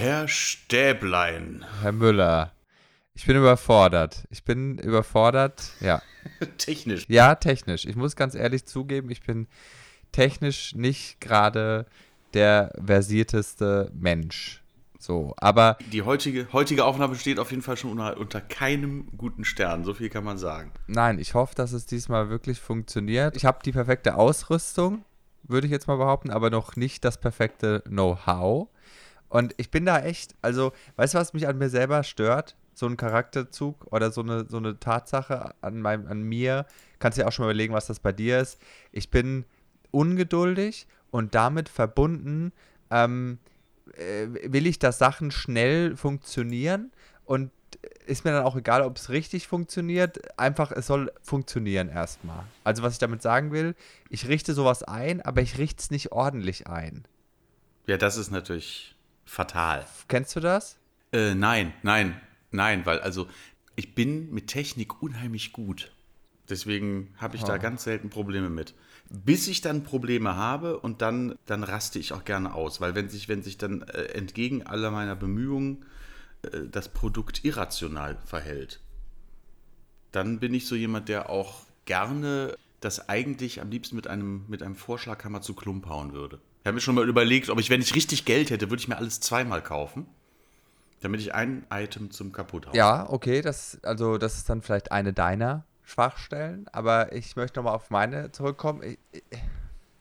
Herr Stäblein. Herr Müller. Ich bin überfordert. Ich bin überfordert, ja. technisch. Ja, technisch. Ich muss ganz ehrlich zugeben, ich bin technisch nicht gerade der versierteste Mensch. So, aber. Die heutige, heutige Aufnahme steht auf jeden Fall schon unter, unter keinem guten Stern, so viel kann man sagen. Nein, ich hoffe, dass es diesmal wirklich funktioniert. Ich habe die perfekte Ausrüstung, würde ich jetzt mal behaupten, aber noch nicht das perfekte Know-how. Und ich bin da echt, also, weißt du, was mich an mir selber stört? So ein Charakterzug oder so eine, so eine Tatsache an, meinem, an mir. Kannst dir auch schon mal überlegen, was das bei dir ist. Ich bin ungeduldig und damit verbunden ähm, äh, will ich, dass Sachen schnell funktionieren und ist mir dann auch egal, ob es richtig funktioniert. Einfach, es soll funktionieren erstmal. Also, was ich damit sagen will, ich richte sowas ein, aber ich richte es nicht ordentlich ein. Ja, das ist natürlich fatal. Kennst du das? Äh, nein, nein, nein, weil also ich bin mit Technik unheimlich gut. Deswegen habe ich oh. da ganz selten Probleme mit. Bis ich dann Probleme habe und dann, dann raste ich auch gerne aus, weil wenn sich, wenn sich dann äh, entgegen aller meiner Bemühungen äh, das Produkt irrational verhält, dann bin ich so jemand, der auch gerne das eigentlich am liebsten mit einem, mit einem Vorschlaghammer zu Klump hauen würde. Ich habe mir schon mal überlegt, ob ich, wenn ich richtig Geld hätte, würde ich mir alles zweimal kaufen, damit ich ein Item zum kaputt habe. Ja, okay, das, also das ist dann vielleicht eine deiner Schwachstellen, aber ich möchte nochmal auf meine zurückkommen. Ich, ich,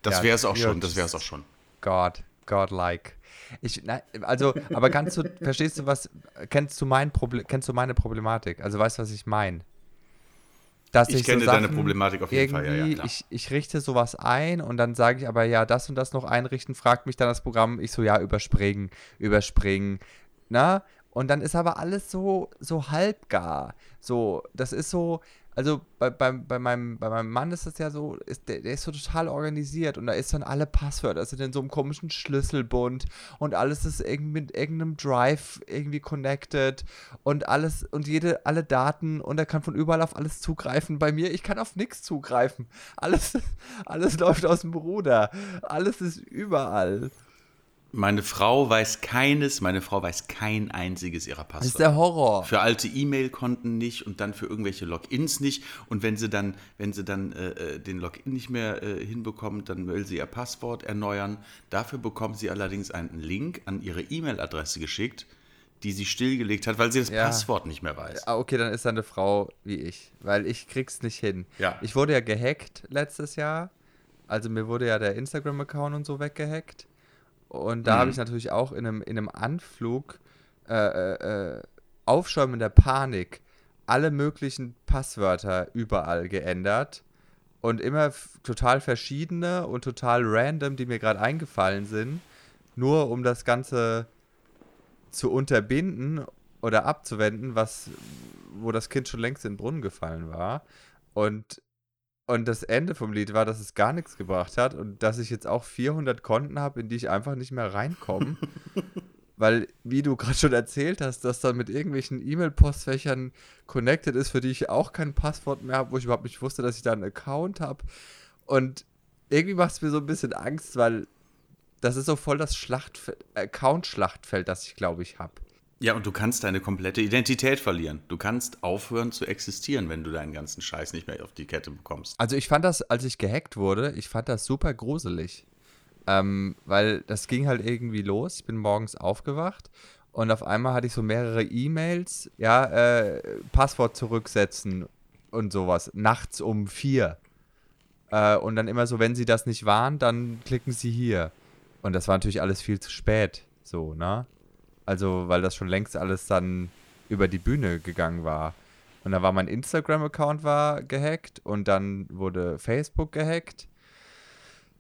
das ja, wäre es auch schon, das wäre es auch schon. God, godlike. Ich, nein, also, aber kannst du, verstehst du was, kennst du mein Problem, kennst du meine Problematik? Also weißt du, was ich meine? Dass ich, ich kenne so deine Problematik auf jeden Fall, ja, ja klar. Ich, ich richte sowas ein und dann sage ich aber, ja, das und das noch einrichten, fragt mich dann das Programm, ich so, ja, überspringen, überspringen, na? Und dann ist aber alles so, so halbgar. So, das ist so, also bei, bei, bei, meinem, bei meinem Mann ist das ja so, ist, der, der ist so total organisiert und da ist dann alle Passwörter sind in so einem komischen Schlüsselbund und alles ist irgendwie mit irgendeinem Drive irgendwie connected und alles und jede, alle Daten und er kann von überall auf alles zugreifen. Bei mir, ich kann auf nichts zugreifen. Alles, alles läuft aus dem Bruder. Alles ist überall. Meine Frau weiß keines, meine Frau weiß kein einziges ihrer Passwörter. Das ist der Horror. Für alte E-Mail-Konten nicht und dann für irgendwelche Logins nicht. Und wenn sie dann, wenn sie dann äh, äh, den Login nicht mehr äh, hinbekommt, dann will sie ihr Passwort erneuern. Dafür bekommt sie allerdings einen Link an ihre E-Mail-Adresse geschickt, die sie stillgelegt hat, weil sie das ja. Passwort nicht mehr weiß. Ah, okay, dann ist da eine Frau wie ich, weil ich krieg's nicht hin. Ja. Ich wurde ja gehackt letztes Jahr. Also mir wurde ja der Instagram-Account und so weggehackt. Und da mhm. habe ich natürlich auch in einem, in einem Anflug äh, äh, äh, aufschäumender Panik alle möglichen Passwörter überall geändert und immer total verschiedene und total random, die mir gerade eingefallen sind, nur um das Ganze zu unterbinden oder abzuwenden, was wo das Kind schon längst in den Brunnen gefallen war. Und und das Ende vom Lied war, dass es gar nichts gebracht hat und dass ich jetzt auch 400 Konten habe, in die ich einfach nicht mehr reinkomme. Weil, wie du gerade schon erzählt hast, dass dann mit irgendwelchen E-Mail-Postfächern connected ist, für die ich auch kein Passwort mehr habe, wo ich überhaupt nicht wusste, dass ich da einen Account habe. Und irgendwie macht es mir so ein bisschen Angst, weil das ist so voll das Account-Schlachtfeld, das ich, glaube ich, habe. Ja, und du kannst deine komplette Identität verlieren. Du kannst aufhören zu existieren, wenn du deinen ganzen Scheiß nicht mehr auf die Kette bekommst. Also ich fand das, als ich gehackt wurde, ich fand das super gruselig. Ähm, weil das ging halt irgendwie los. Ich bin morgens aufgewacht und auf einmal hatte ich so mehrere E-Mails, ja, äh, Passwort zurücksetzen und sowas. Nachts um vier. Äh, und dann immer so, wenn sie das nicht waren, dann klicken sie hier. Und das war natürlich alles viel zu spät. So, ne? Also, weil das schon längst alles dann über die Bühne gegangen war. Und da war mein Instagram-Account war gehackt und dann wurde Facebook gehackt.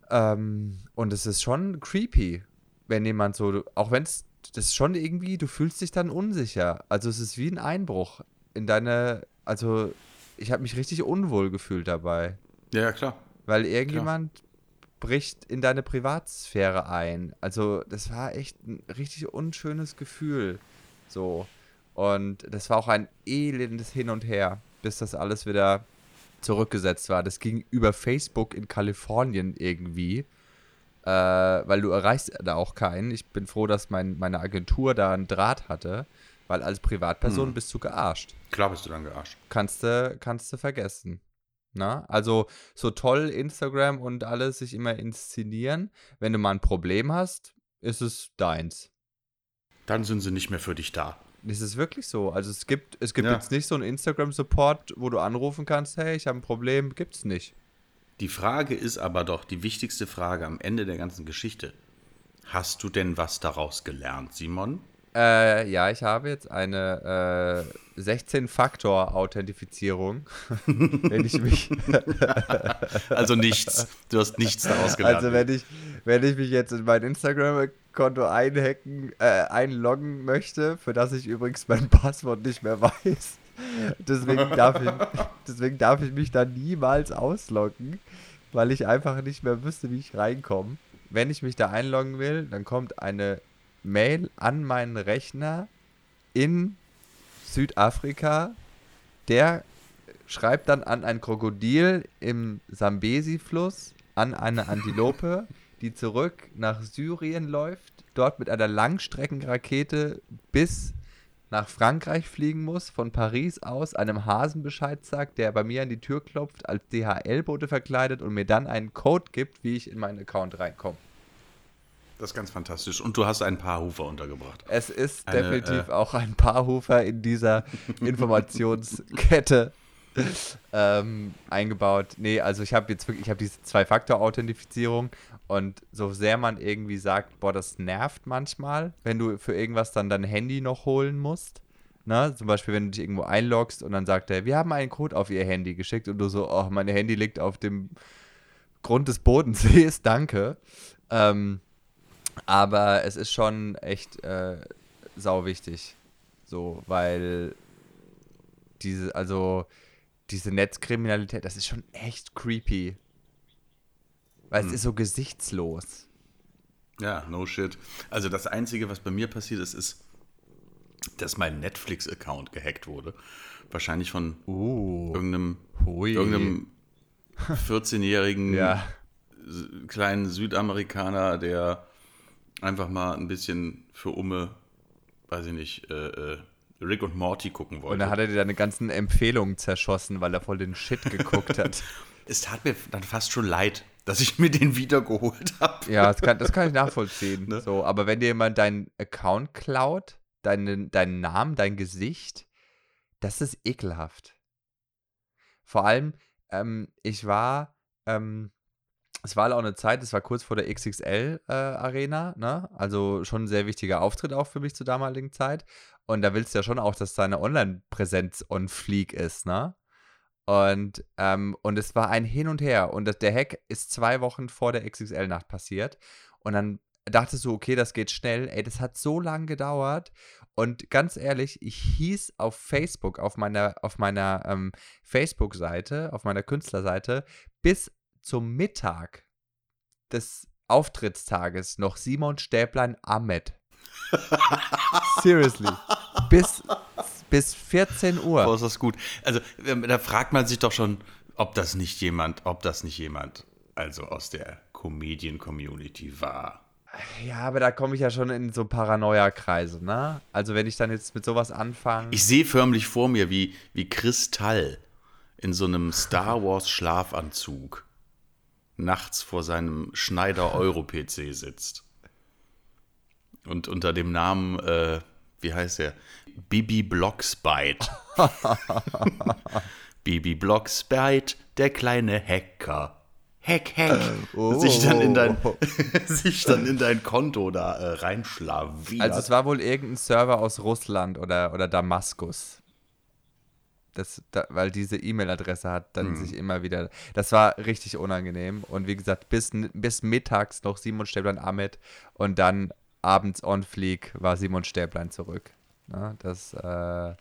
Ähm, und es ist schon creepy, wenn jemand so, auch wenn es, das ist schon irgendwie, du fühlst dich dann unsicher. Also es ist wie ein Einbruch in deine, also ich habe mich richtig unwohl gefühlt dabei. Ja, klar. Weil irgendjemand klar bricht in deine Privatsphäre ein. Also, das war echt ein richtig unschönes Gefühl. So. Und das war auch ein elendes Hin und Her, bis das alles wieder zurückgesetzt war. Das ging über Facebook in Kalifornien irgendwie. äh, weil du erreichst da auch keinen. Ich bin froh, dass mein, meine Agentur da einen Draht hatte, weil als Privatperson hm. bist du gearscht. Klar bist du dann gearscht. Kannst du, kannst du vergessen. Na, also so toll Instagram und alles sich immer inszenieren. Wenn du mal ein Problem hast, ist es deins. Dann sind sie nicht mehr für dich da. Das ist wirklich so. Also es gibt, es gibt ja. jetzt nicht so einen Instagram-Support, wo du anrufen kannst, hey, ich habe ein Problem, gibt's nicht. Die Frage ist aber doch die wichtigste Frage am Ende der ganzen Geschichte. Hast du denn was daraus gelernt, Simon? Äh, ja, ich habe jetzt eine äh, 16-Faktor-Authentifizierung. wenn ich mich. also nichts. Du hast nichts daraus gelernt. Also wenn ich, wenn ich mich jetzt in mein Instagram-Konto einhacken, äh, einloggen möchte, für das ich übrigens mein Passwort nicht mehr weiß. Deswegen darf ich, deswegen darf ich mich da niemals ausloggen, weil ich einfach nicht mehr wüsste, wie ich reinkomme. Wenn ich mich da einloggen will, dann kommt eine Mail an meinen Rechner in Südafrika. Der schreibt dann an ein Krokodil im Sambesi-Fluss, an eine Antilope, die zurück nach Syrien läuft, dort mit einer Langstreckenrakete bis nach Frankreich fliegen muss, von Paris aus einem Hasen Bescheid sagt, der bei mir an die Tür klopft, als DHL-Bote verkleidet und mir dann einen Code gibt, wie ich in meinen Account reinkomme. Das ist ganz fantastisch. Und du hast ein Paarhufer untergebracht. Es ist Eine, definitiv äh, auch ein Paarhufer in dieser Informationskette ähm, eingebaut. Nee, also ich habe jetzt wirklich, ich habe diese Zwei-Faktor-Authentifizierung und so sehr man irgendwie sagt, boah, das nervt manchmal, wenn du für irgendwas dann dein Handy noch holen musst. Ne? Zum Beispiel, wenn du dich irgendwo einloggst und dann sagt er, wir haben einen Code auf ihr Handy geschickt und du so, oh, mein Handy liegt auf dem Grund des Bodensees, danke. Ähm, aber es ist schon echt äh, sau wichtig. So, weil diese, also diese Netzkriminalität, das ist schon echt creepy. Weil hm. es ist so gesichtslos. Ja, no shit. Also das Einzige, was bei mir passiert ist, ist, dass mein Netflix-Account gehackt wurde. Wahrscheinlich von uh, irgendeinem, irgendeinem 14-jährigen ja. kleinen Südamerikaner, der einfach mal ein bisschen für Umme, weiß ich nicht, äh, äh, Rick und Morty gucken wollte. Und dann hat er dir deine ganzen Empfehlungen zerschossen, weil er voll den Shit geguckt hat. es tat mir dann fast schon leid, dass ich mir den wiedergeholt habe. Ja, das kann, das kann ich nachvollziehen. Ne? So, aber wenn dir jemand deinen Account klaut, deinen, deinen Namen, dein Gesicht, das ist ekelhaft. Vor allem, ähm, ich war ähm, es war auch eine Zeit, es war kurz vor der XXL-Arena, äh, ne? Also schon ein sehr wichtiger Auftritt auch für mich zur damaligen Zeit. Und da willst du ja schon auch, dass deine Online-Präsenz on fleek ist, ne? Und, ähm, und es war ein Hin und Her. Und das, der Hack ist zwei Wochen vor der XXL-Nacht passiert. Und dann dachtest du, okay, das geht schnell. Ey, das hat so lange gedauert. Und ganz ehrlich, ich hieß auf Facebook, auf meiner, auf meiner ähm, Facebook-Seite, auf meiner Künstlerseite, bis zum Mittag des Auftrittstages noch Simon Stäblein Ahmed. Seriously. Bis, bis 14 Uhr. Boah, ist das gut. Also, ähm, da fragt man sich doch schon, ob das nicht jemand, ob das nicht jemand, also aus der Comedian-Community war. Ja, aber da komme ich ja schon in so Paranoia-Kreise, ne? Also, wenn ich dann jetzt mit sowas anfange. Ich sehe förmlich vor mir, wie, wie Kristall in so einem Star Wars-Schlafanzug nachts vor seinem Schneider Euro-PC sitzt. Und unter dem Namen, äh, wie heißt er? Bibi Blocksbyte. Bibi Blocksbyte, der kleine Hacker. Hack, Hack. Oh. Sich, dann in dein, sich dann in dein Konto da äh, reinschlaviert. Also es war wohl irgendein Server aus Russland oder, oder Damaskus. Das, da, weil diese E-Mail-Adresse hat dann hm. sich immer wieder. Das war richtig unangenehm. Und wie gesagt, bis, bis mittags noch Simon Stäblein Ahmed und dann abends on Fleek war Simon Stäblein zurück. Ja, das äh,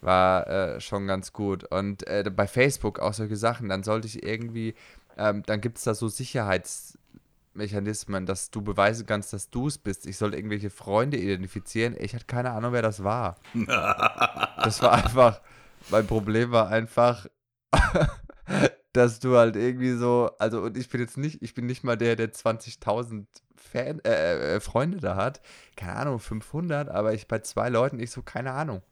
war äh, schon ganz gut. Und äh, bei Facebook auch solche Sachen, dann sollte ich irgendwie, ähm, dann gibt es da so Sicherheitsmechanismen, dass du beweisen kannst, dass du es bist. Ich sollte irgendwelche Freunde identifizieren. Ich hatte keine Ahnung, wer das war. das war einfach mein Problem war einfach, dass du halt irgendwie so, also und ich bin jetzt nicht, ich bin nicht mal der, der 20.000 Fan, äh, äh, Freunde da hat, keine Ahnung, 500, aber ich bei zwei Leuten, ich so, keine Ahnung.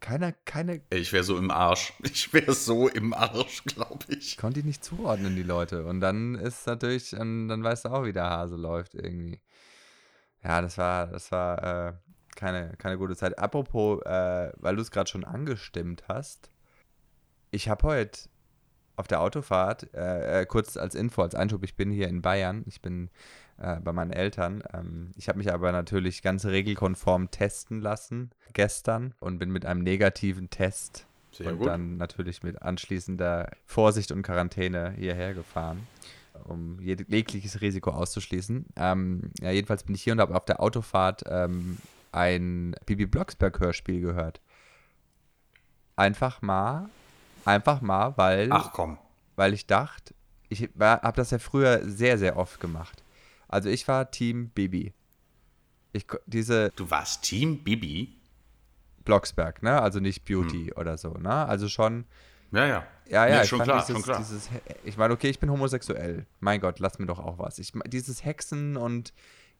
Keiner, keine. Ich wäre so im Arsch. Ich wäre so im Arsch, glaube ich. Konnte ich nicht zuordnen, die Leute. Und dann ist natürlich, dann, dann weißt du auch, wie der Hase läuft irgendwie. Ja, das war, das war äh, keine, keine gute Zeit. Apropos, äh, weil du es gerade schon angestimmt hast, ich habe heute auf der Autofahrt, äh, äh, kurz als Info, als Einschub, ich bin hier in Bayern, ich bin äh, bei meinen Eltern. Ähm, ich habe mich aber natürlich ganz regelkonform testen lassen gestern und bin mit einem negativen Test Sehr und gut. dann natürlich mit anschließender Vorsicht und Quarantäne hierher gefahren, um jegliches Risiko auszuschließen. Ähm, ja, jedenfalls bin ich hier und habe auf der Autofahrt ähm, ein Bibi Blocksberg Hörspiel gehört. Einfach mal Einfach mal, weil. Ach komm. Weil ich dachte, ich habe das ja früher sehr, sehr oft gemacht. Also ich war Team Bibi. Ich, diese du warst Team Bibi? Blocksberg, ne? Also nicht Beauty hm. oder so, ne? Also schon. Ja, ja. Ja, ja, nee, schon, klar, dieses, schon klar. Dieses, ich meine, okay, ich bin homosexuell. Mein Gott, lass mir doch auch was. Ich, dieses Hexen und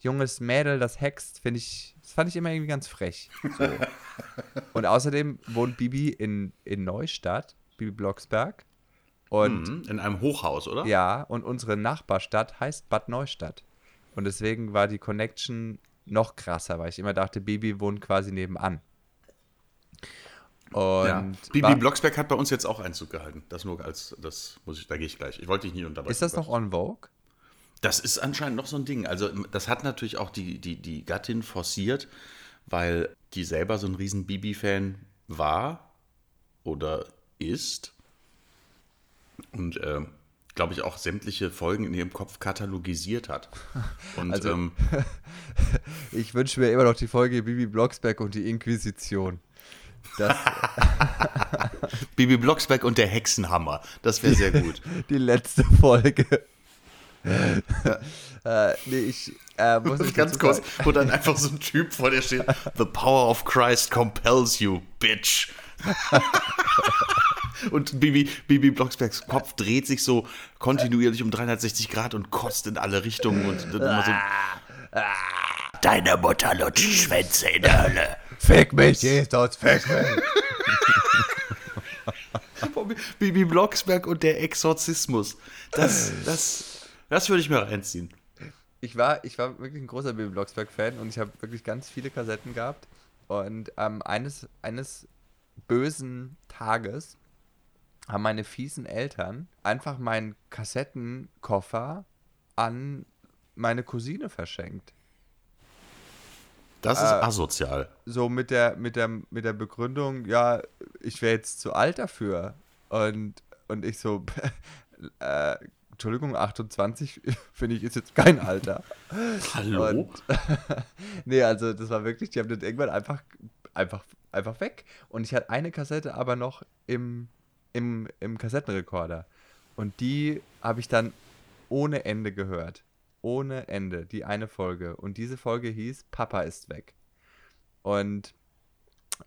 junges Mädel, das hext, finde ich, das fand ich immer irgendwie ganz frech. So. und außerdem wohnt Bibi in, in Neustadt Bibi Blocksberg. Und mhm, in einem Hochhaus, oder? Ja, und unsere Nachbarstadt heißt Bad Neustadt. Und deswegen war die Connection noch krasser, weil ich immer dachte, Bibi wohnt quasi nebenan. Und ja. Bibi Blocksberg hat bei uns jetzt auch Einzug gehalten. Das nur als, das muss ich, da gehe ich gleich. Ich wollte dich nie unterbrechen. Ist das noch on Vogue? Das ist anscheinend noch so ein Ding. Also, das hat natürlich auch die, die, die Gattin forciert, weil die selber so ein riesen Bibi-Fan war oder ist. Und äh, glaube ich auch sämtliche Folgen in ihrem Kopf katalogisiert hat. Und, also, ähm, ich wünsche mir immer noch die Folge Bibi Blocksberg und die Inquisition. Bibi Blocksberg und der Hexenhammer. Das wäre sehr gut. Die letzte Folge. Äh, nee, ich äh, muss nicht ganz kurz, wo dann einfach so ein Typ vor dir steht: The power of Christ compels you, bitch. Und Bibi, Bibi Blocksbergs Kopf dreht sich so kontinuierlich um 360 Grad und kotzt in alle Richtungen und dann immer so. Deine Mutter lutscht Schwänze in der Hölle. Fick mich, Jesus, fick mich. Bibi Blocksberg und der Exorzismus. Das, das, das würde ich mir reinziehen. Ich war, ich war wirklich ein großer Bibi Blocksberg-Fan und ich habe wirklich ganz viele Kassetten gehabt. Und ähm, eines, eines bösen Tages haben meine fiesen Eltern einfach meinen Kassettenkoffer an meine Cousine verschenkt. Das ist äh, asozial. So mit der, mit, der, mit der Begründung, ja, ich wäre jetzt zu alt dafür. Und, und ich so, äh, Entschuldigung, 28 finde ich ist jetzt kein Alter. Hallo? Und, nee, also das war wirklich, die haben das irgendwann einfach, einfach, einfach weg. Und ich hatte eine Kassette aber noch im, im, im Kassettenrekorder. Und die habe ich dann ohne Ende gehört. Ohne Ende, die eine Folge. Und diese Folge hieß Papa ist weg. Und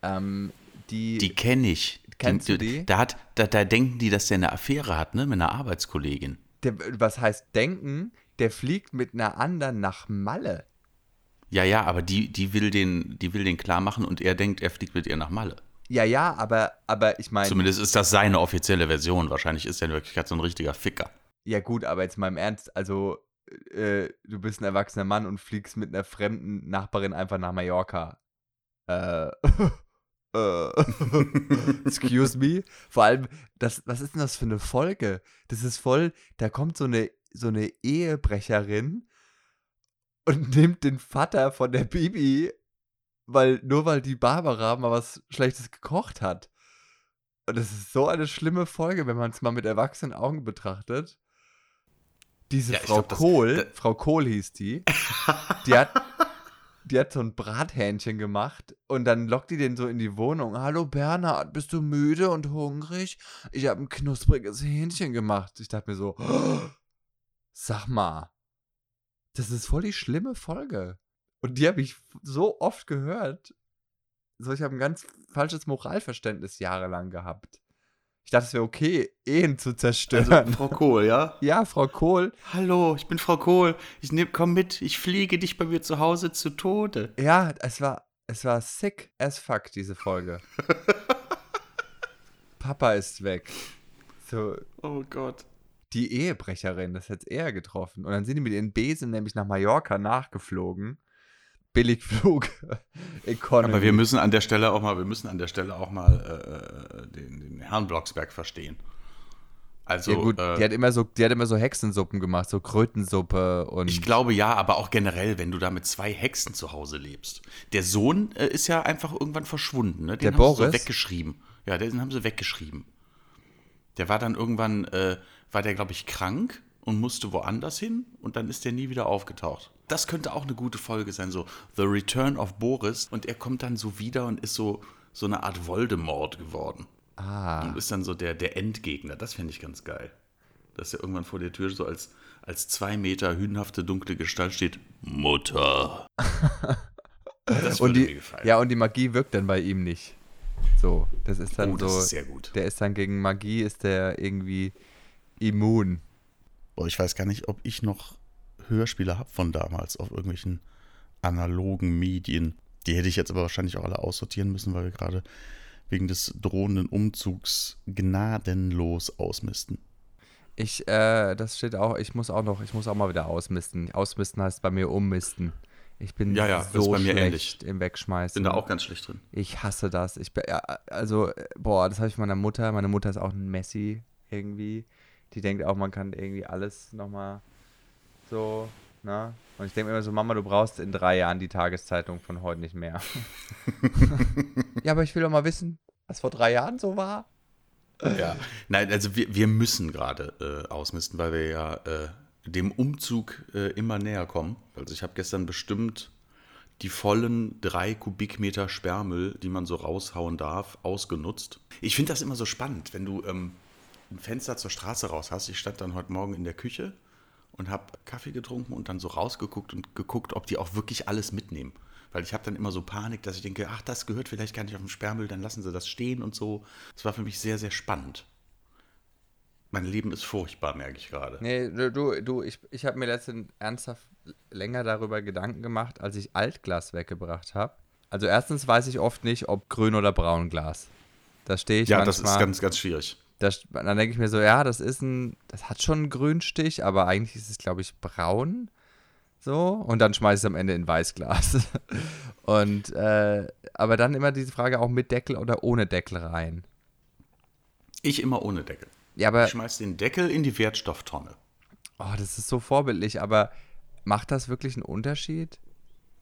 ähm, die. Die kenne ich. Kennst die, du die? Da, hat, da, da denken die, dass der eine Affäre hat, ne? Mit einer Arbeitskollegin. Der, was heißt denken? Der fliegt mit einer anderen nach Malle. Ja, ja, aber die, die, will den, die will den klar machen und er denkt, er fliegt mit ihr nach Malle. Ja, ja, aber, aber ich meine. Zumindest ist das seine offizielle Version. Wahrscheinlich ist er in Wirklichkeit so ein richtiger Ficker. Ja, gut, aber jetzt mal im Ernst, also äh, du bist ein erwachsener Mann und fliegst mit einer fremden Nachbarin einfach nach Mallorca. Äh. äh excuse me. Vor allem, das, was ist denn das für eine Folge? Das ist voll, da kommt so eine, so eine Ehebrecherin und nimmt den Vater von der Bibi weil nur weil die Barbara mal was Schlechtes gekocht hat. Und das ist so eine schlimme Folge, wenn man es mal mit erwachsenen Augen betrachtet. Diese ja, Frau glaub, Kohl, das, Frau Kohl hieß die, die hat, die hat so ein Brathähnchen gemacht und dann lockt die den so in die Wohnung. Hallo Bernhard, bist du müde und hungrig? Ich habe ein knuspriges Hähnchen gemacht. Ich dachte mir so, oh, sag mal, das ist voll die schlimme Folge. Und die habe ich so oft gehört. So, ich habe ein ganz falsches Moralverständnis jahrelang gehabt. Ich dachte, es wäre okay, Ehen zu zerstören. Also Frau Kohl, ja? ja, Frau Kohl. Hallo, ich bin Frau Kohl. Ich nehm, komm mit, ich fliege dich bei mir zu Hause zu Tode. Ja, es war, es war sick as fuck, diese Folge. Papa ist weg. So, Oh Gott. die Ehebrecherin, das hätte eher getroffen. Und dann sind die mit ihren Besen nämlich nach Mallorca nachgeflogen. Billigflug. Economy. Aber wir müssen an der Stelle auch mal, wir müssen an der Stelle auch mal äh, den, den Herrn Blocksberg verstehen. Also, ja gut, äh, die hat immer so, die hat immer so Hexensuppen gemacht, so Krötensuppe und ich glaube ja, aber auch generell, wenn du da mit zwei Hexen zu Hause lebst. Der Sohn äh, ist ja einfach irgendwann verschwunden, ne? Den Der haben sie so Boris? weggeschrieben. Ja, den haben sie weggeschrieben. Der war dann irgendwann, äh, war der, glaube ich, krank und musste woanders hin und dann ist der nie wieder aufgetaucht. Das könnte auch eine gute Folge sein, so The Return of Boris und er kommt dann so wieder und ist so, so eine Art Voldemort geworden. ah, Und ist dann so der, der Endgegner. Das fände ich ganz geil. Dass er irgendwann vor der Tür so als, als zwei Meter hühnhafte dunkle Gestalt steht. Mutter. Das und würde mir die, gefallen. ja und die Magie wirkt dann bei ihm nicht. So, das ist dann oh, das so, ist sehr gut. der ist dann gegen Magie ist der irgendwie immun. Oh, ich weiß gar nicht, ob ich noch Hörspiele habe von damals auf irgendwelchen analogen Medien. Die hätte ich jetzt aber wahrscheinlich auch alle aussortieren müssen, weil wir gerade wegen des drohenden Umzugs gnadenlos ausmisten. Ich, äh, das steht auch, ich muss auch noch, ich muss auch mal wieder ausmisten. Ausmisten heißt bei mir ummisten. Ich bin Ja, ja, so ist bei mir schlecht ähnlich. im Wegschmeißen. Bin da auch ganz schlecht drin. Ich hasse das. Ich bin, ja, also, äh, boah, das habe ich meiner Mutter. Meine Mutter ist auch ein Messi irgendwie. Die denkt auch, man kann irgendwie alles nochmal so, ne? Und ich denke mir immer so, Mama, du brauchst in drei Jahren die Tageszeitung von heute nicht mehr. ja, aber ich will doch mal wissen, was vor drei Jahren so war. Ja, nein, also wir, wir müssen gerade äh, ausmisten, weil wir ja äh, dem Umzug äh, immer näher kommen. Also ich habe gestern bestimmt die vollen drei Kubikmeter Sperrmüll, die man so raushauen darf, ausgenutzt. Ich finde das immer so spannend, wenn du ähm, ein Fenster zur Straße raus hast. Ich stand dann heute Morgen in der Küche und habe Kaffee getrunken und dann so rausgeguckt und geguckt, ob die auch wirklich alles mitnehmen. Weil ich habe dann immer so Panik, dass ich denke, ach, das gehört vielleicht gar nicht auf dem Sperrmüll, dann lassen sie das stehen und so. Das war für mich sehr, sehr spannend. Mein Leben ist furchtbar, merke ich gerade. Nee, du, du, du ich, ich habe mir letztens ernsthaft länger darüber Gedanken gemacht, als ich Altglas weggebracht habe. Also erstens weiß ich oft nicht, ob grün oder braun Glas. Da stehe ich Ja, manchmal. das ist ganz, ganz schwierig. Das, dann denke ich mir so, ja, das ist ein, das hat schon einen Grünstich, aber eigentlich ist es, glaube ich, braun. So, und dann schmeiße ich es am Ende in Weißglas. und, äh, aber dann immer diese Frage auch mit Deckel oder ohne Deckel rein. Ich immer ohne Deckel. Ja, aber, Ich schmeiß den Deckel in die Wertstofftonne. oh, das ist so vorbildlich, aber macht das wirklich einen Unterschied?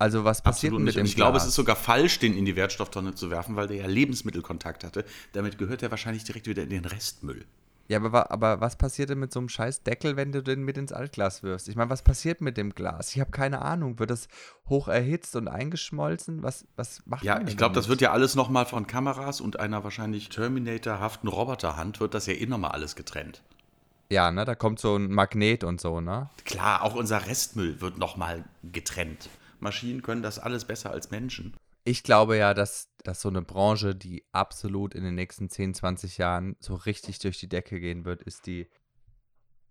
Also, was passiert Absolut denn mit nicht. dem Und ich glaube, es ist sogar falsch, den in die Wertstofftonne zu werfen, weil der ja Lebensmittelkontakt hatte. Damit gehört er wahrscheinlich direkt wieder in den Restmüll. Ja, aber, aber was passiert denn mit so einem scheiß Deckel, wenn du den mit ins Altglas wirfst? Ich meine, was passiert mit dem Glas? Ich habe keine Ahnung. Wird das hoch erhitzt und eingeschmolzen? Was, was macht Ja, ich glaube, das wird ja alles nochmal von Kameras und einer wahrscheinlich Terminator-haften Roboterhand, wird das ja eh nochmal alles getrennt. Ja, ne, da kommt so ein Magnet und so, ne? Klar, auch unser Restmüll wird nochmal getrennt. Maschinen können das alles besser als Menschen. Ich glaube ja, dass, dass so eine Branche, die absolut in den nächsten 10, 20 Jahren so richtig durch die Decke gehen wird, ist die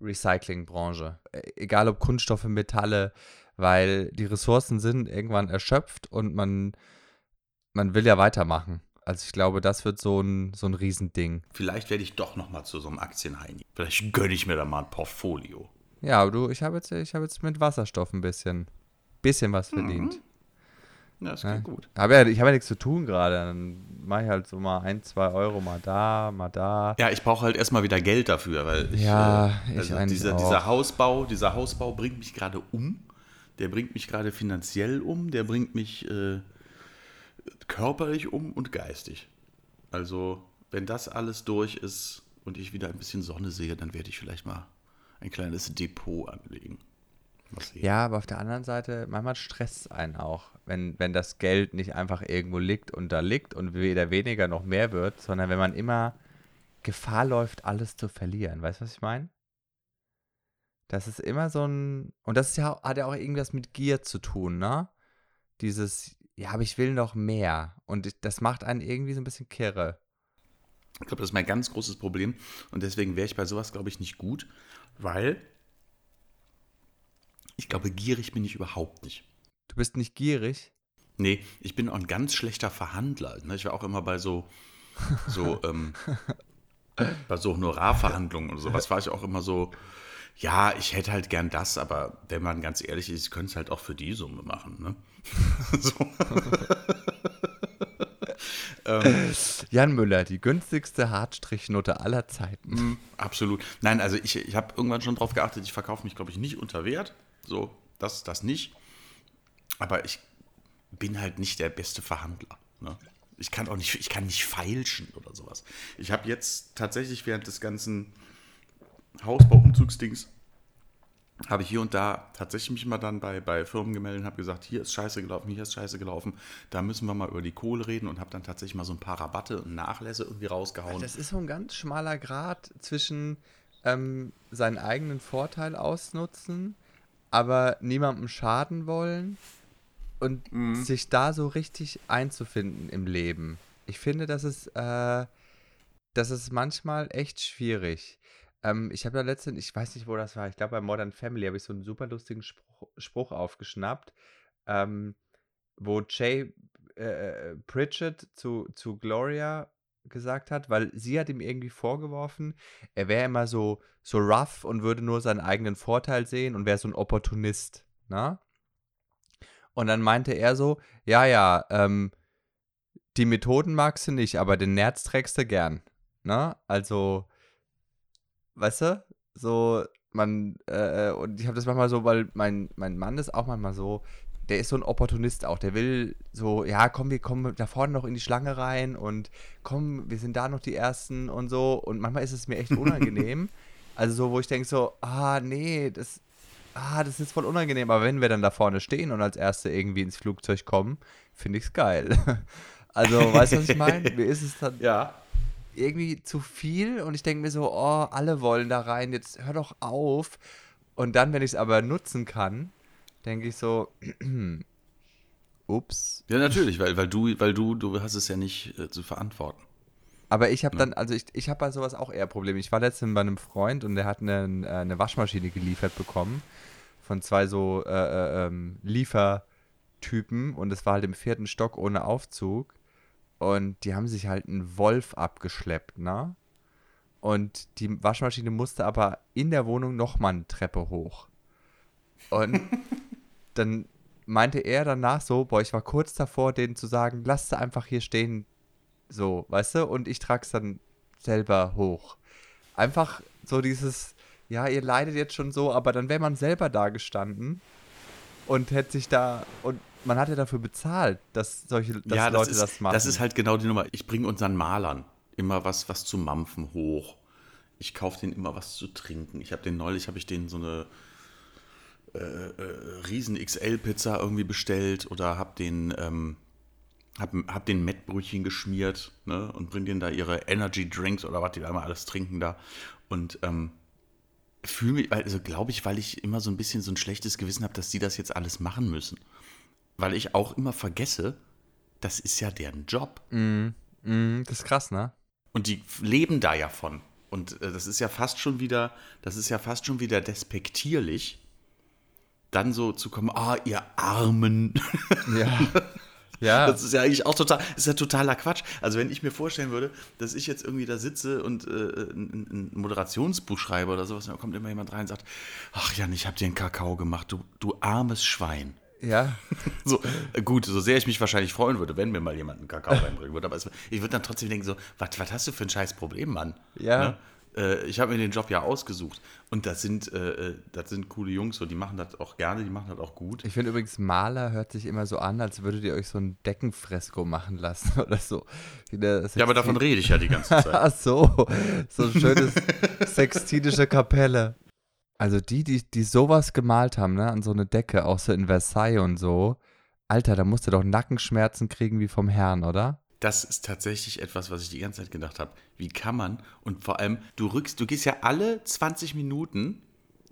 Recyclingbranche. Äh, Egal ob Kunststoffe, Metalle, weil die Ressourcen sind irgendwann erschöpft und man, man will ja weitermachen. Also ich glaube, das wird so ein, so ein Riesending. Vielleicht werde ich doch nochmal zu so einem Aktienheini. Vielleicht gönne ich mir da mal ein Portfolio. Ja, aber du, ich habe jetzt, ich habe jetzt mit Wasserstoff ein bisschen, bisschen was verdient. Ja, das Ja. geht gut. Hab ja, ich habe ja nichts zu tun gerade. Dann mache ich halt so mal ein, zwei Euro mal da, mal da. Ja, ich brauche halt erstmal wieder Geld dafür, weil ich, Ja, äh, ich also eigentlich dieser, dieser Hausbau, dieser Hausbau bringt mich gerade um. Der bringt mich gerade finanziell um, der bringt mich äh, körperlich um und geistig. Also, wenn das alles durch ist und ich wieder ein bisschen Sonne sehe, dann werde ich vielleicht mal ein kleines Depot anlegen. Sehen. Ja, aber auf der anderen Seite, manchmal stresst es einen auch, wenn, wenn das Geld nicht einfach irgendwo liegt und da liegt und weder weniger noch mehr wird, sondern wenn man immer Gefahr läuft, alles zu verlieren. Weißt du, was ich meine? Das ist immer so ein. Und das ja, hat ja auch irgendwas mit Gier zu tun, ne? Dieses, ja, aber ich will noch mehr. Und das macht einen irgendwie so ein bisschen kirre. Ich glaube, das ist mein ganz großes Problem. Und deswegen wäre ich bei sowas, glaube ich, nicht gut, weil ich glaube, gierig bin ich überhaupt nicht. Du bist nicht gierig? Nee, ich bin auch ein ganz schlechter Verhandler. Ne? Ich war auch immer bei so, so, ähm, bei so Honorarverhandlungen und sowas war ich auch immer so, ja, ich hätte halt gern das, aber wenn man ganz ehrlich ist, ich könnte es halt auch für die Summe machen. Ne? ähm, Jan Müller, die günstigste Hartstrichnote aller Zeiten. Mm, absolut. Nein, also ich, ich habe irgendwann schon darauf geachtet, ich verkaufe mich, glaube ich, nicht unter Wert. So, das, das nicht. Aber ich bin halt nicht der beste Verhandler. Ne? Ich kann auch nicht, ich kann nicht feilschen oder sowas. Ich habe jetzt tatsächlich während des ganzen Hausbauumzugsdings habe ich hier und da tatsächlich mich mal dann bei, bei Firmen gemeldet und habe gesagt, hier ist scheiße gelaufen, hier ist scheiße gelaufen, da müssen wir mal über die Kohle reden und habe dann tatsächlich mal so ein paar Rabatte und Nachlässe irgendwie rausgehauen. Das ist so ein ganz schmaler Grad zwischen ähm, seinen eigenen Vorteil ausnutzen, aber niemandem schaden wollen und mhm. sich da so richtig einzufinden im Leben. Ich finde, das ist, äh, das ist manchmal echt schwierig. Ähm, ich habe ja letztens, ich weiß nicht, wo das war, ich glaube bei Modern Family habe ich so einen super lustigen Spruch, Spruch aufgeschnappt, ähm, wo Jay äh, äh, Pritchett zu, zu Gloria gesagt hat, weil sie hat ihm irgendwie vorgeworfen, er wäre immer so, so rough und würde nur seinen eigenen Vorteil sehen und wäre so ein Opportunist, ne? Und dann meinte er so, ja, ja, ähm, die Methoden magst du nicht, aber den Nerz trägst du gern, ne? Also, weißt du, so, man, äh, äh, und ich habe das manchmal so, weil mein, mein Mann ist auch manchmal so, der ist so ein Opportunist auch. Der will so, ja, komm, wir kommen da vorne noch in die Schlange rein und komm, wir sind da noch die Ersten und so. Und manchmal ist es mir echt unangenehm. also so, wo ich denke so, ah, nee, das, ah, das ist voll unangenehm. Aber wenn wir dann da vorne stehen und als Erste irgendwie ins Flugzeug kommen, finde ich es geil. also, weißt du, was ich meine? Mir ist es dann, ja irgendwie zu viel und ich denke mir so, oh, alle wollen da rein, jetzt hör doch auf. Und dann, wenn ich es aber nutzen kann, denke ich so, ups. Ja, natürlich, weil, weil du, weil du, du hast es ja nicht äh, zu verantworten. Aber ich habe dann, also ich, ich habe bei sowas auch eher Probleme. Ich war letztens bei einem Freund und der hat eine, äh, eine Waschmaschine geliefert bekommen von zwei so äh, äh, ähm, Liefertypen und es war halt im vierten Stock ohne Aufzug. Und die haben sich halt einen Wolf abgeschleppt, ne? Und die Waschmaschine musste aber in der Wohnung nochmal eine Treppe hoch. Und dann meinte er danach so, boah, ich war kurz davor, denen zu sagen, lass sie einfach hier stehen, so, weißt du? Und ich trag's dann selber hoch. Einfach so dieses, ja, ihr leidet jetzt schon so, aber dann wäre man selber da gestanden und hätte sich da, und man hat ja dafür bezahlt, dass solche dass ja, Leute das, ist, das machen. Das ist halt genau die Nummer. Ich bringe unseren Malern immer was, was zu mampfen hoch. Ich kaufe denen immer was zu trinken. Ich habe den neulich, habe ich denen so eine äh, äh, riesen XL-Pizza irgendwie bestellt oder habe den, ähm, hab, hab den Mettbrötchen geschmiert ne, und bring denen da ihre Energy Drinks oder was die da immer alles trinken da. Und ähm, fühle mich, also glaube ich, weil ich immer so ein bisschen so ein schlechtes Gewissen habe, dass die das jetzt alles machen müssen weil ich auch immer vergesse, das ist ja deren Job. Mm, mm, das ist krass, ne? Und die leben da ja von. Und äh, das ist ja fast schon wieder, das ist ja fast schon wieder despektierlich, dann so zu kommen, ah, ihr Armen. Ja. Ja. Das ist ja eigentlich auch total, ist ja totaler Quatsch. Also wenn ich mir vorstellen würde, dass ich jetzt irgendwie da sitze und äh, ein, ein, Moderationsbuch schreibe oder sowas, dann kommt immer jemand rein und sagt, ach Jan, ich habe dir einen Kakao gemacht, du, du armes Schwein. Ja. So, gut, so sehr ich mich wahrscheinlich freuen würde, wenn mir mal jemand einen Kakao reinbringen würde. Aber es, ich würde dann trotzdem denken, so, was hast du für ein scheiß Problem, Mann? Ja. Ne? Äh, ich habe mir den Job ja ausgesucht. Und das sind, äh, äh, das sind coole Jungs, so, die machen das auch gerne, die machen das auch gut. Ich finde übrigens, Maler hört sich immer so an, als würdet ihr euch so ein Deckenfresko machen lassen oder so. Ja, aber davon rede ich ja die ganze Zeit. Ach so, so ein schönes sextinische Kapelle. Also die, die, die sowas gemalt haben, ne, an so eine Decke, auch so in Versailles und so, Alter, da musst du doch Nackenschmerzen kriegen wie vom Herrn, oder? Das ist tatsächlich etwas, was ich die ganze Zeit gedacht habe. Wie kann man? Und vor allem, du rückst, du gehst ja alle 20 Minuten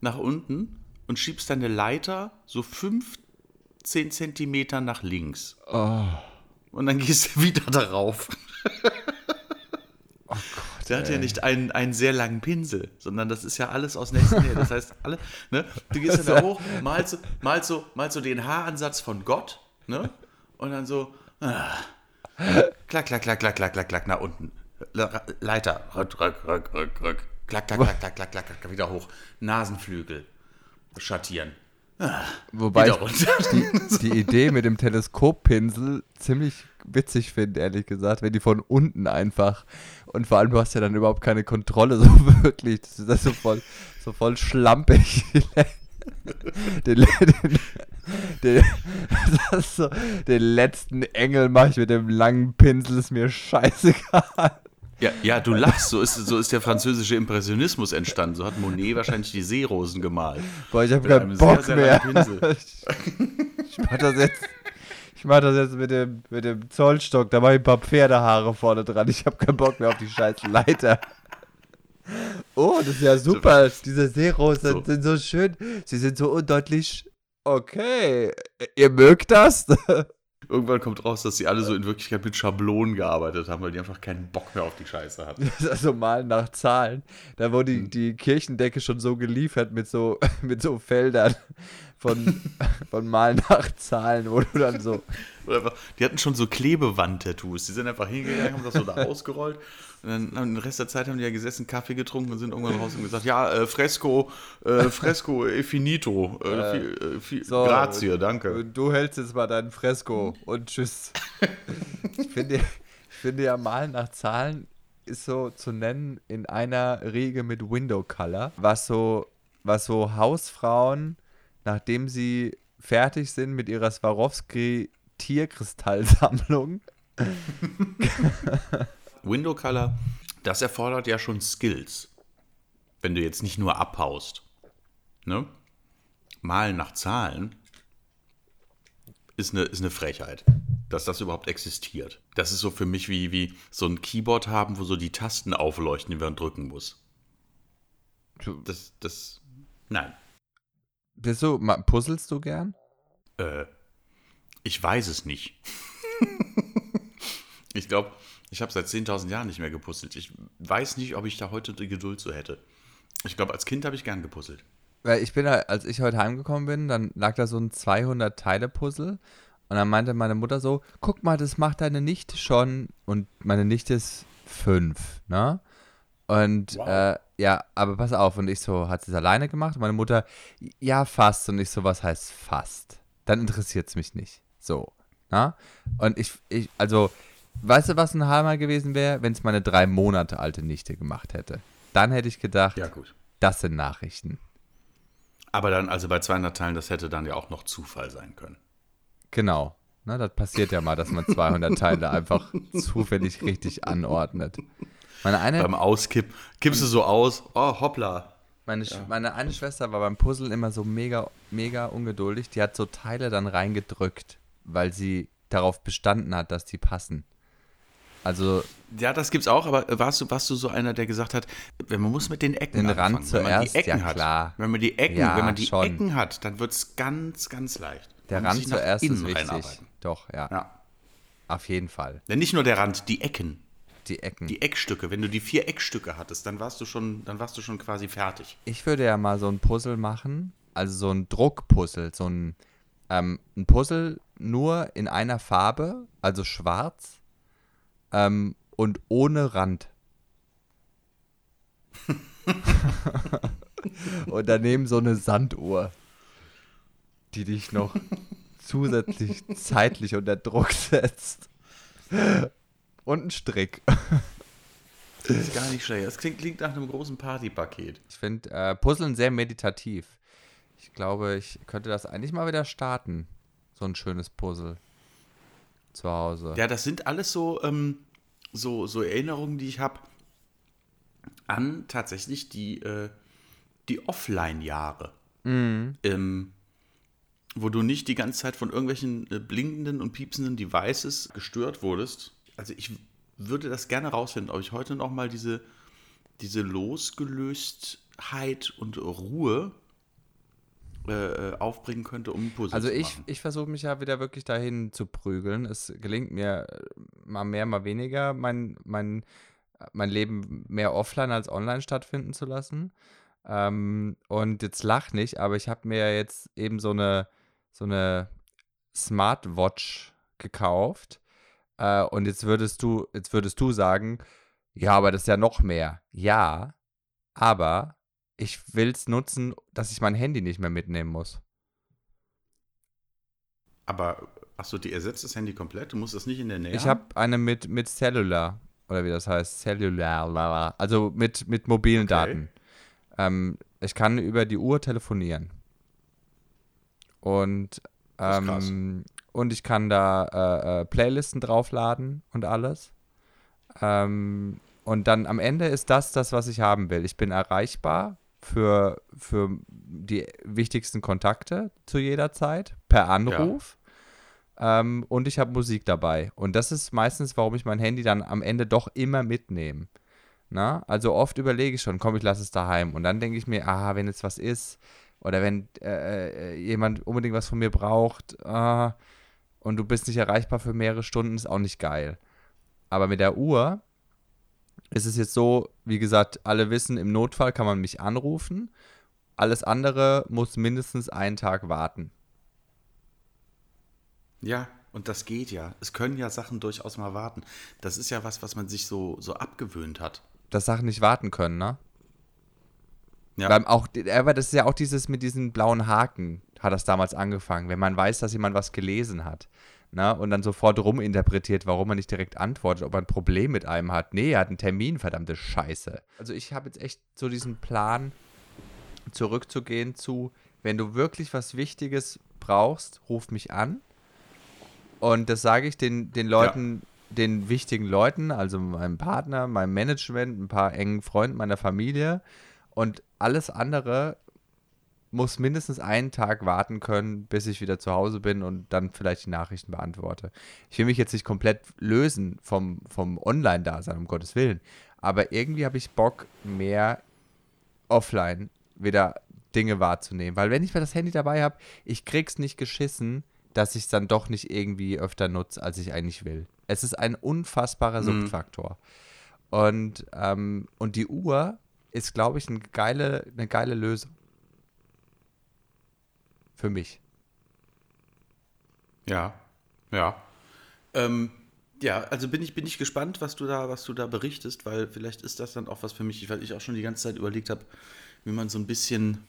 nach unten und schiebst deine Leiter so 15 Zentimeter nach links. Oh. Und dann gehst du wieder darauf. Oh Gott, der hat ey. ja nicht einen, einen sehr langen Pinsel, sondern das ist ja alles aus nächster Nähe. Das heißt, alle, ne, du gehst dann da hoch, malst, malst, so, malst so den Haaransatz von Gott, ne? Und dann so, ah, klack, klack, klack, klack, klack, klack, klack, nach unten. Leiter, rück, rück, rück, rück, rück. Klack, klack, klack, klack, klack, klack, klack, wieder hoch. Nasenflügel schattieren. Ah, Wobei ich die, die, Idee mit dem Teleskoppinsel ziemlich witzig finde, ehrlich gesagt, wenn die von unten einfach und vor allem du hast ja dann überhaupt keine Kontrolle so wirklich, das ist so voll, so voll schlampig. den, den, den, so, den letzten Engel mache ich mit dem langen Pinsel, ist mir scheißegal. Ja, ja, du lachst, so ist, so ist der französische Impressionismus entstanden. So hat Monet wahrscheinlich die Seerosen gemalt. Boah, ich habe keinen Bock sehr, sehr mehr. ich, ich mach das jetzt. Ich mach das jetzt mit dem, mit dem Zollstock, da mache ich ein paar Pferdehaare vorne dran. Ich habe keinen Bock mehr auf die scheiß Leiter. Oh, das ist ja super. Diese Seerosen so. sind so schön. Sie sind so undeutlich. Okay, ihr mögt das? Irgendwann kommt raus, dass sie alle so in Wirklichkeit mit Schablonen gearbeitet haben, weil die einfach keinen Bock mehr auf die Scheiße hatten. also malen nach Zahlen. Da wurde die, hm. die Kirchendecke schon so geliefert mit so, mit so Feldern von, von Malen nach Zahlen, wo du dann so. Einfach, die hatten schon so Klebewand-Tattoos. Die sind einfach hingegangen, haben das so da ausgerollt und dann den Rest der Zeit haben die ja gesessen, Kaffee getrunken und sind irgendwann raus und gesagt, ja, äh, Fresco, äh, Fresco e finito, äh, äh, fi, so, grazie, danke. Du hältst jetzt mal dein Fresco und tschüss. ich, finde, ich finde ja Malen nach Zahlen ist so zu nennen in einer Riege mit Window Color, was so, was so Hausfrauen, nachdem sie fertig sind mit ihrer Swarovski Tierkristallsammlung Window Color, das erfordert ja schon Skills. Wenn du jetzt nicht nur abhaust. Ne? Malen nach Zahlen ist eine, ist eine Frechheit, dass das überhaupt existiert. Das ist so für mich wie, wie so ein Keyboard haben, wo so die Tasten aufleuchten, die man drücken muss. Das, das, nein. Bist du, puzzelst du gern? Äh, ich weiß es nicht. ich glaube, ich habe seit 10.000 Jahren nicht mehr gepuzzelt. Ich weiß nicht, ob ich da heute die Geduld so hätte. Ich glaube, als Kind habe ich gern gepuzzelt. Weil ich bin, als ich heute heimgekommen bin, dann lag da so ein 200-Teile-Puzzle. Und dann meinte meine Mutter so: Guck mal, das macht deine Nichte schon. Und meine Nichte ist fünf, ne? Und wow. äh, ja, aber pass auf. Und ich so: Hat sie es alleine gemacht? Und meine Mutter: Ja, fast. Und ich so: Was heißt fast? Dann interessiert es mich nicht. So, ne? Und ich, ich also Weißt du, was ein Hammer gewesen wäre, wenn es meine drei Monate alte Nichte gemacht hätte? Dann hätte ich gedacht, ja, gut. das sind Nachrichten. Aber dann, also bei 200 Teilen, das hätte dann ja auch noch Zufall sein können. Genau. Na, das passiert ja mal, dass man 200 Teile einfach zufällig richtig anordnet. Meine eine, beim Auskipp, kippst du so aus, oh hoppla. Meine, ja. meine eine Schwester war beim Puzzle immer so mega, mega ungeduldig. Die hat so Teile dann reingedrückt, weil sie darauf bestanden hat, dass die passen. Also ja, das gibt's auch, aber warst du, warst du so einer, der gesagt hat, wenn man muss mit den Ecken den anfangen, Rand zuerst, wenn man die Ecken ja, hat, klar. wenn man die Ecken, ja, wenn man die schon. Ecken hat, dann wird's ganz, ganz leicht. Der Rand zuerst ist wichtig. Doch, ja. ja. Auf jeden Fall. Denn nicht nur der Rand, die Ecken. Die Ecken. Die Eckstücke. Wenn du die vier Eckstücke hattest, dann warst du schon, dann warst du schon quasi fertig. Ich würde ja mal so ein Puzzle machen, also so ein Druckpuzzle, so ein, ähm, ein Puzzle nur in einer Farbe, also schwarz. Ähm, und ohne Rand. und daneben so eine Sanduhr, die dich noch zusätzlich zeitlich unter Druck setzt. Und ein Strick. Das ist gar nicht schlecht. Das klingt, klingt nach einem großen Partypaket. Ich finde äh, Puzzeln sehr meditativ. Ich glaube, ich könnte das eigentlich mal wieder starten. So ein schönes Puzzle. Zu Hause. Ja, das sind alles so, ähm, so, so Erinnerungen, die ich habe an tatsächlich die, äh, die Offline-Jahre. Mhm. Ähm, wo du nicht die ganze Zeit von irgendwelchen äh, blinkenden und piepsenden Devices gestört wurdest. Also ich würde das gerne rausfinden, ob ich heute noch mal diese, diese Losgelöstheit und Ruhe äh, äh, aufbringen könnte, um Puzzle also zu machen. Also ich, versuche mich ja wieder wirklich dahin zu prügeln. Es gelingt mir äh, mal mehr, mal weniger. Mein, mein mein Leben mehr offline als online stattfinden zu lassen. Ähm, und jetzt lach nicht, aber ich habe mir jetzt eben so eine, so eine Smartwatch gekauft. Äh, und jetzt würdest du, jetzt würdest du sagen, ja, aber das ist ja noch mehr. Ja, aber ich will es nutzen, dass ich mein Handy nicht mehr mitnehmen muss. Aber, achso, die ersetzt das Handy komplett? Du musst das nicht in der Nähe Ich habe eine mit, mit Cellular, oder wie das heißt, Cellular, also mit, mit mobilen okay. Daten. Ähm, ich kann über die Uhr telefonieren. Und, ähm, und ich kann da äh, äh, Playlisten draufladen und alles. Ähm, und dann am Ende ist das das, was ich haben will. Ich bin erreichbar für, für die wichtigsten Kontakte zu jeder Zeit per Anruf. Ja. Ähm, und ich habe Musik dabei. Und das ist meistens, warum ich mein Handy dann am Ende doch immer mitnehme. Na? Also oft überlege ich schon, komm, ich lasse es daheim. Und dann denke ich mir, ah, wenn jetzt was ist oder wenn äh, äh jemand unbedingt was von mir braucht äh, und du bist nicht erreichbar für mehrere Stunden, ist auch nicht geil. Aber mit der Uhr ist es jetzt so, wie gesagt, alle wissen, im Notfall kann man mich anrufen. Alles andere muss mindestens einen Tag warten. Ja, und das geht ja. Es können ja Sachen durchaus mal warten. Das ist ja was, was man sich so, so abgewöhnt hat dass Sachen nicht warten können, ne? Ja. Weil auch, aber das ist ja auch dieses mit diesen blauen Haken, hat das damals angefangen, wenn man weiß, dass jemand was gelesen hat. Ne? Und dann sofort ruminterpretiert, warum man nicht direkt antwortet, ob er ein Problem mit einem hat. Nee, er hat einen Termin, verdammte Scheiße. Also ich habe jetzt echt so diesen Plan, zurückzugehen zu, wenn du wirklich was Wichtiges brauchst, ruf mich an. Und das sage ich den, den Leuten den wichtigen Leuten, also meinem Partner, meinem Management, ein paar engen Freunden meiner Familie und alles andere muss mindestens einen Tag warten können, bis ich wieder zu Hause bin und dann vielleicht die Nachrichten beantworte. Ich will mich jetzt nicht komplett lösen vom, vom Online-Dasein, um Gottes Willen. Aber irgendwie habe ich Bock, mehr offline wieder Dinge wahrzunehmen. Weil wenn ich das Handy dabei habe, ich krieg's nicht geschissen, dass ich es dann doch nicht irgendwie öfter nutze, als ich eigentlich will. Es ist ein unfassbarer mhm. Suchtfaktor. Mhm. Und, ähm, und die Uhr ist, glaube ich, eine geile, eine geile Lösung. Für mich. Ja, ja. Ähm, ja, also bin ich, bin ich gespannt, was du da, was du da berichtest, weil vielleicht ist das dann auch was für mich, weil ich auch schon die ganze Zeit überlegt habe, wie man so ein bisschen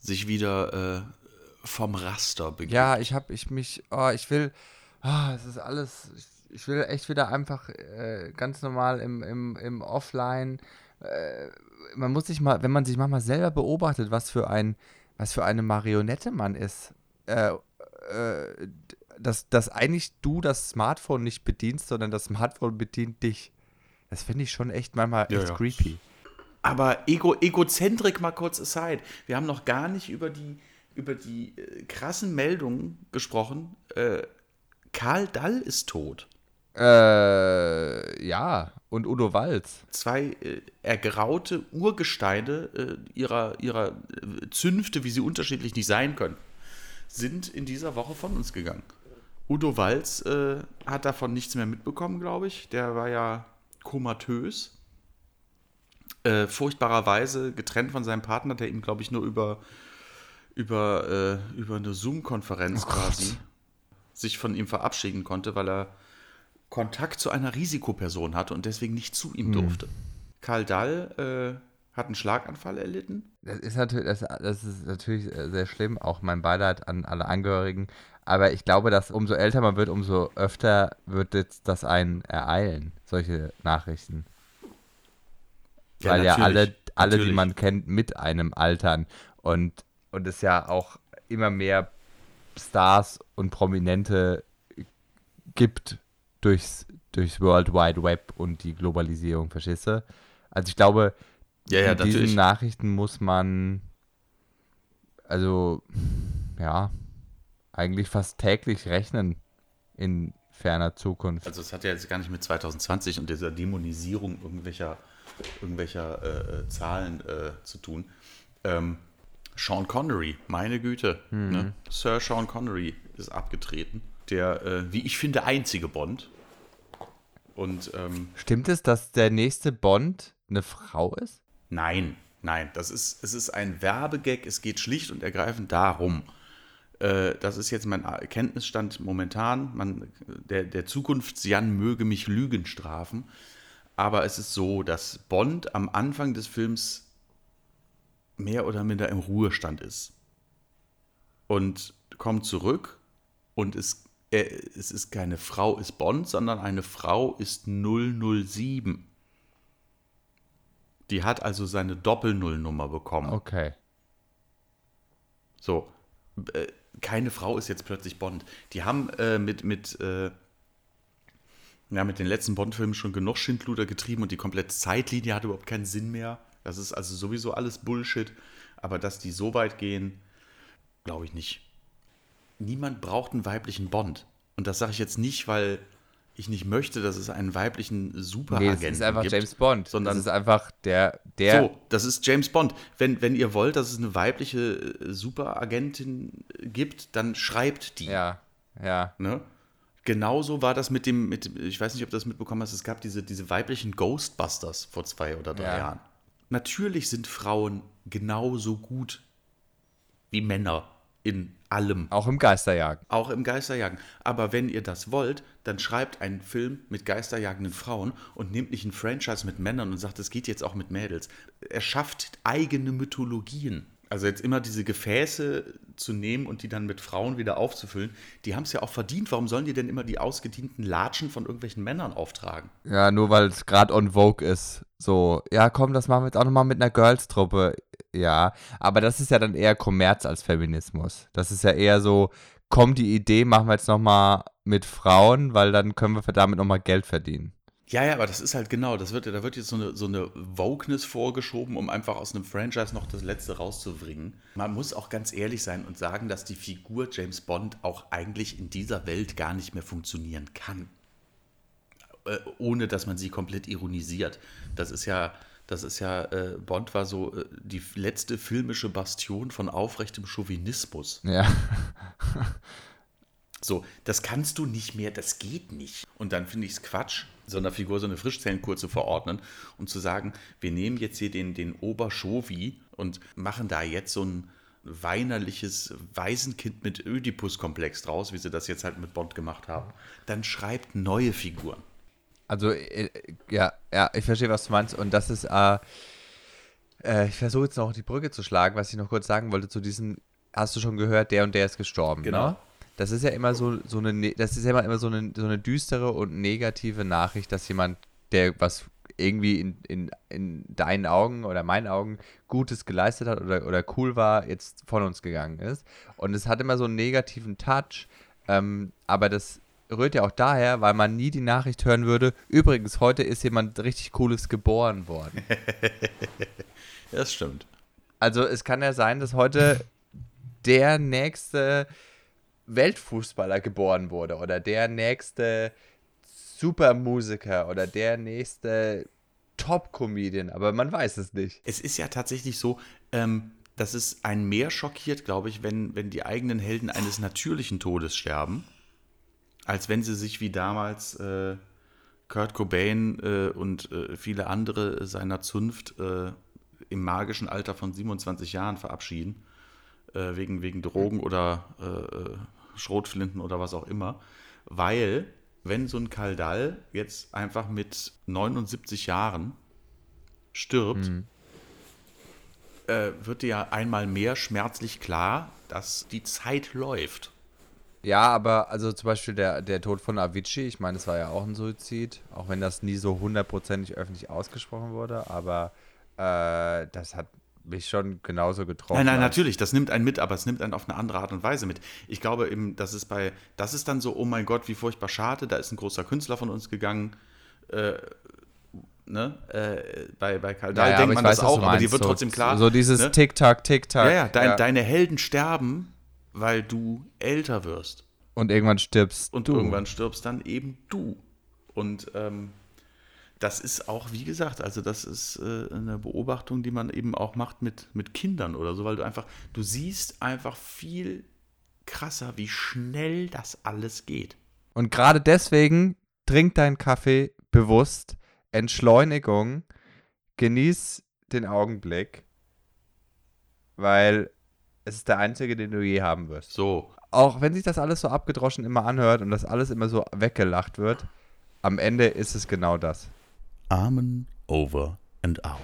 sich wieder äh, vom Raster begibt. Ja, ich habe ich mich, oh, ich will, oh, es ist alles, ich, ich, will echt wieder einfach äh, ganz normal im, im, im Offline. Äh, man muss sich mal, wenn man sich manchmal selber beobachtet, was für ein, was für eine Marionette man ist, äh, äh dass, dass eigentlich du das Smartphone nicht bedienst, sondern das Smartphone bedient dich. Das finde ich schon echt manchmal ja, echt ja. creepy. Aber Ego, Egozentrik mal kurz aside. Wir haben noch gar nicht über die, über die äh, krassen Meldungen gesprochen. Äh, Karl Dall ist tot. Äh, ja, und Udo Walz. Zwei äh, ergraute Urgesteine äh, ihrer, ihrer äh, Zünfte, wie sie unterschiedlich nicht sein können, sind in dieser Woche von uns gegangen. Udo Walz äh, hat davon nichts mehr mitbekommen, glaube ich. Der war ja komatös. Äh, furchtbarerweise getrennt von seinem Partner, der ihm, glaube ich, nur über über, äh, über eine Zoom-Konferenz oh quasi sich von ihm verabschieden konnte, weil er Kontakt zu einer Risikoperson hatte und deswegen nicht zu ihm hm. durfte. Karl Dall äh, hat einen Schlaganfall erlitten. Das ist, natürlich, das, das ist natürlich äh, sehr schlimm, auch mein Beileid an alle Angehörigen. Aber ich glaube, dass umso älter man wird, umso öfter wird jetzt das einen ereilen, solche Nachrichten. Ja, Weil ja alle, alle, die man kennt, mit einem altern. Und und es ja auch immer mehr Stars und Prominente gibt durchs, durchs World Wide Web und die Globalisierung, verstehst du? Also ich glaube, ja, ja, mit natürlich. diesen Nachrichten muss man also ja eigentlich fast täglich rechnen in ferner Zukunft. Also es hat ja jetzt gar nicht mit 2020 und dieser Dämonisierung irgendwelcher, irgendwelcher äh, äh Zahlen äh, zu tun. Ähm, Sean Connery, meine Güte. Mhm. Ne? Sir Sean Connery ist abgetreten. Der, äh, wie ich finde, einzige Bond. Und ähm, Stimmt es, dass der nächste Bond eine Frau ist? nein, nein, das ist, es ist ein Werbegag. Es geht schlicht und ergreifend darum. Äh, das ist jetzt mein Kenntnisstand momentan. Man, der, der Zukunftsjan möge mich Lügen strafen. Aber es ist so, dass Bond am Anfang des Films mehr oder minder im Ruhestand ist. Und kommt zurück und er, es ist keine Frau ist Bond, sondern eine Frau ist 007. Die hat also seine Doppelnullnummer bekommen. Okay. So, äh, keine Frau ist jetzt plötzlich Bond. Die haben äh, mit, mit, äh, ja, mit den letzten Bond-Filmen schon genug Schindluder getrieben und die komplette Zeitlinie hat überhaupt keinen Sinn mehr. Das ist also sowieso alles Bullshit. Aber dass die so weit gehen, glaube ich nicht. Niemand braucht einen weiblichen Bond. Und das sage ich jetzt nicht, weil ich nicht möchte, dass es einen weiblichen Nee, Superagenten es ist einfach gibt. James Bond. sondern- das ist einfach der, der So, das ist James Bond. Wenn, wenn ihr wollt, dass es eine weibliche äh, Superagentin gibt, dann schreibt die. ja, ja. Ne? Genauso war das mit dem, mit, ich weiß nicht, ob du das mitbekommen hast, es gab diese, diese weiblichen Ghostbusters vor zwei oder drei Ja. Jahren. Natürlich sind Frauen genauso gut wie Männer in allem, Auch im Geisterjagen. auch im Geisterjagen. Aber wenn ihr das wollt, dann schreibt einen Film mit geisterjagenden Frauen und nehmt nicht ein Franchise mit Männern und sagt, es geht jetzt auch mit Mädels. Er schafft eigene Mythologien. Also jetzt immer diese Gefäße zu nehmen und die dann mit Frauen wieder aufzufüllen, die haben es ja auch verdient. Warum sollen die denn immer die ausgedienten Latschen von irgendwelchen Männern auftragen? Ja, nur weil es gerade on Vogue ist. So, ja, komm, das machen wir jetzt auch nochmal mit einer Girls-Truppe. Ja, aber das ist ja dann eher Kommerz als Feminismus. Das ist ja eher so, komm, die Idee machen wir jetzt nochmal mit Frauen, weil dann können wir damit nochmal Geld verdienen. Ja, ja, aber das ist halt genau, das wird, da wird jetzt so eine, so eine Wokeness vorgeschoben, um einfach aus einem Franchise noch das Letzte rauszubringen. Man muss auch ganz ehrlich sein und sagen, dass die Figur James Bond auch eigentlich in dieser Welt gar nicht mehr funktionieren kann. Äh, ohne dass man sie komplett ironisiert. Das ist ja, das ist ja, äh, Bond war so äh, die letzte filmische Bastion von aufrechtem Chauvinismus. Ja. So, das kannst du nicht mehr, das geht nicht. Und dann finde ich es Quatsch, so einer Figur so eine Frischzellenkur zu verordnen und zu sagen, wir nehmen jetzt hier den, den Oberschovi und machen da jetzt so ein weinerliches Waisenkind mit Ödipus-Komplex draus, wie sie das jetzt halt mit Bond gemacht haben. Dann schreibt neue Figuren. Also, äh, ja, ja, ich verstehe, was du meinst. Und das ist, äh, äh, ich versuche jetzt noch die Brücke zu schlagen, was ich noch kurz sagen wollte zu diesen, hast du schon gehört, der und der ist gestorben, Genau. ne? Das ist ja immer so, so eine, ne- das ist ja immer, immer so eine, so eine düstere und negative Nachricht, dass jemand, der was irgendwie in, in, in deinen Augen oder meinen Augen Gutes geleistet hat oder, oder cool war, jetzt von uns gegangen ist. Und es hat immer so einen negativen Touch, ähm, aber das rührt ja auch daher, weil man nie die Nachricht hören würde, übrigens, heute ist jemand richtig Cooles geboren worden. Das stimmt. Also es kann ja sein, dass heute der nächste Weltfußballer geboren wurde oder der nächste Supermusiker oder der nächste Top-Comedian, aber man weiß es nicht. Es ist ja tatsächlich so, ähm, dass es einen mehr schockiert, glaube ich, wenn, wenn die eigenen Helden eines natürlichen Todes sterben, als wenn sie sich wie damals äh, Kurt Cobain äh, und äh, viele andere seiner Zunft äh, im magischen Alter von 27 Jahren verabschieden, äh, wegen, wegen Drogen oder äh, äh, Schrotflinten oder was auch immer. Weil, wenn so ein Kaldal jetzt einfach mit 79 Jahren stirbt, äh, wird dir ja einmal mehr schmerzlich klar, dass die Zeit läuft. Ja, aber also zum Beispiel der, der Tod von Avicii, ich meine, es war ja auch ein Suizid, auch wenn das nie so hundertprozentig öffentlich ausgesprochen wurde, aber äh, das hat mich schon genauso getroffen. Nein, nein, natürlich, das nimmt einen mit, aber es nimmt einen auf eine andere Art und Weise mit. Ich glaube eben, das ist bei, das ist dann so, oh mein Gott, wie furchtbar schade, da ist ein großer Künstler von uns gegangen. Äh, ne? äh, bei, bei Karl Dahl Ja, ja, denkt man weiß, das auch, du aber dir meinst. wird so, trotzdem klar. So dieses ne? Tick-Tack, Tick-Tack. Ja, ja, dein, deine Helden sterben, weil du älter wirst. Und irgendwann stirbst Und du. irgendwann stirbst dann eben du. Und ähm, das ist auch, wie gesagt, also das ist äh, eine Beobachtung, die man eben auch macht mit, mit Kindern oder so, weil du einfach, du siehst einfach viel krasser, wie schnell das alles geht. Und gerade deswegen trink deinen Kaffee, bewusst. Entschleunigung. Genieß den Augenblick. Weil es ist der einzige, den du je haben wirst. So. Auch wenn sich das alles so abgedroschen immer anhört und das alles immer so weggelacht wird, am Ende ist es genau das. Amen over and out.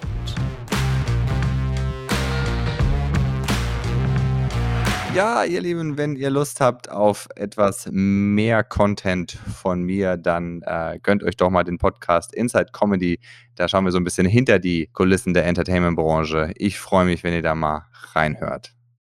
Ja, ihr Lieben, wenn ihr Lust habt auf etwas mehr Content von mir, dann äh, gönnt euch doch mal den Podcast Inside Comedy. Da schauen wir so ein bisschen hinter die Kulissen der Entertainment-Branche. Ich freue mich, wenn ihr da mal reinhört.